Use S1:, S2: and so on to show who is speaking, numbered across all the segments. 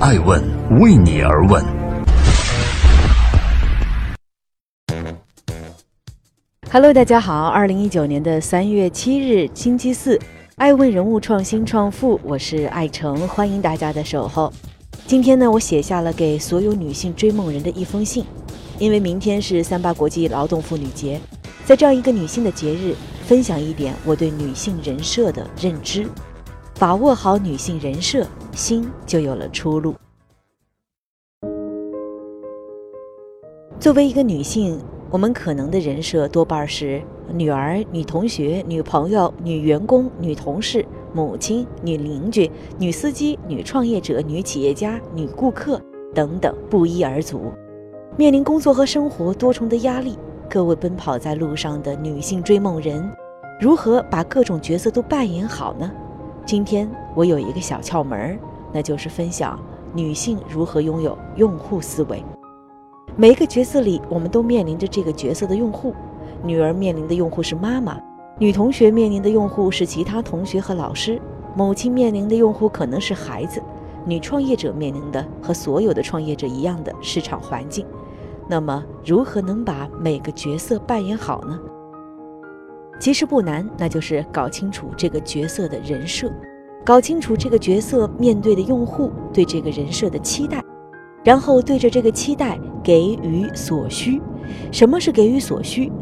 S1: 爱问为你而问。
S2: Hello，大家好，二零一九年的三月七日，星期四，爱问人物创新创富，我是爱成，欢迎大家的守候。今天呢，我写下了给所有女性追梦人的一封信，因为明天是三八国际劳动妇女节，在这样一个女性的节日，分享一点我对女性人设的认知，把握好女性人设，心就有了出路。作为一个女性。我们可能的人设多半是女儿、女同学、女朋友、女员工、女同事、母亲、女邻居、女司机、女创业者、女企业家、女顾客等等，不一而足。面临工作和生活多重的压力，各位奔跑在路上的女性追梦人，如何把各种角色都扮演好呢？今天我有一个小窍门，那就是分享女性如何拥有用户思维。每一个角色里，我们都面临着这个角色的用户。女儿面临的用户是妈妈，女同学面临的用户是其他同学和老师，母亲面临的用户可能是孩子，女创业者面临的和所有的创业者一样的市场环境。那么，如何能把每个角色扮演好呢？其实不难，那就是搞清楚这个角色的人设，搞清楚这个角色面对的用户对这个人设的期待。然后对着这个期待给予所需，什么是给予所需？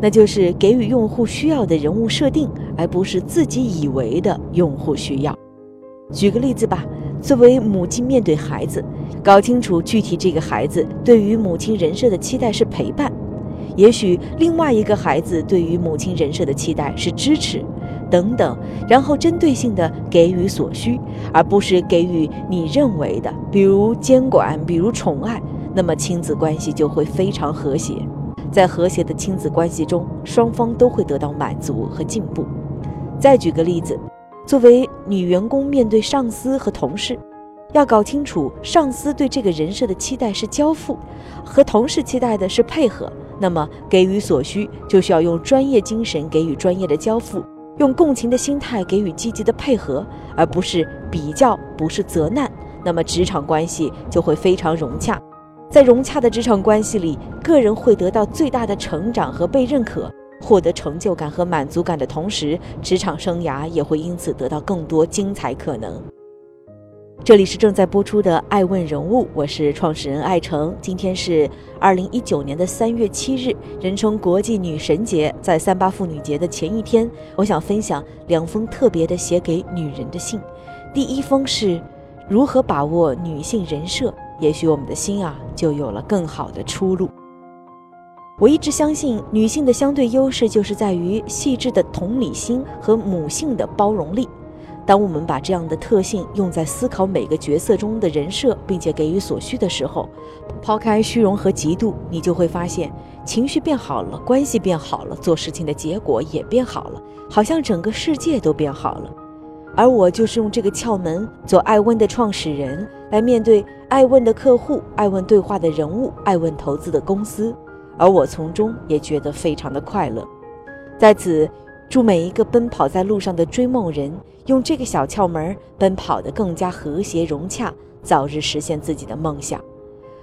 S2: 那就是给予用户需要的人物设定，而不是自己以为的用户需要。举个例子吧，作为母亲面对孩子，搞清楚具体这个孩子对于母亲人设的期待是陪伴，也许另外一个孩子对于母亲人设的期待是支持。等等，然后针对性的给予所需，而不是给予你认为的，比如监管，比如宠爱，那么亲子关系就会非常和谐。在和谐的亲子关系中，双方都会得到满足和进步。再举个例子，作为女员工面对上司和同事，要搞清楚上司对这个人设的期待是交付，和同事期待的是配合。那么给予所需，就需要用专业精神给予专业的交付。用共情的心态给予积极的配合，而不是比较，不是责难，那么职场关系就会非常融洽。在融洽的职场关系里，个人会得到最大的成长和被认可，获得成就感和满足感的同时，职场生涯也会因此得到更多精彩可能。这里是正在播出的《爱问人物》，我是创始人艾诚。今天是二零一九年的三月七日，人称国际女神节。在三八妇女节的前一天，我想分享两封特别的写给女人的信。第一封是如何把握女性人设，也许我们的心啊就有了更好的出路。我一直相信，女性的相对优势就是在于细致的同理心和母性的包容力。当我们把这样的特性用在思考每个角色中的人设，并且给予所需的时候，抛开虚荣和嫉妒，你就会发现情绪变好了，关系变好了，做事情的结果也变好了，好像整个世界都变好了。而我就是用这个窍门，做爱问的创始人，来面对爱问的客户、爱问对话的人物、爱问投资的公司，而我从中也觉得非常的快乐。在此。祝每一个奔跑在路上的追梦人，用这个小窍门奔跑得更加和谐融洽，早日实现自己的梦想。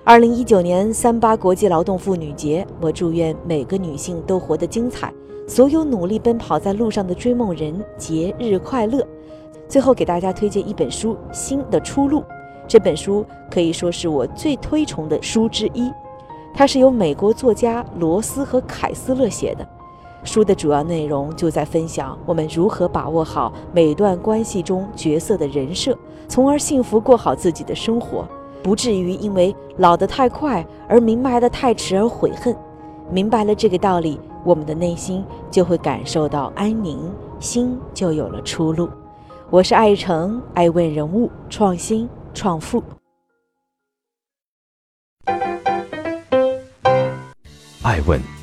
S2: 二零一九年三八国际劳动妇女节，我祝愿每个女性都活得精彩，所有努力奔跑在路上的追梦人节日快乐。最后给大家推荐一本书《新的出路》，这本书可以说是我最推崇的书之一，它是由美国作家罗斯和凯斯勒写的。书的主要内容就在分享我们如何把握好每段关系中角色的人设，从而幸福过好自己的生活，不至于因为老得太快而明白的太迟而悔恨。明白了这个道理，我们的内心就会感受到安宁，心就有了出路。我是爱成，爱问人物，创新创富，
S3: 爱问。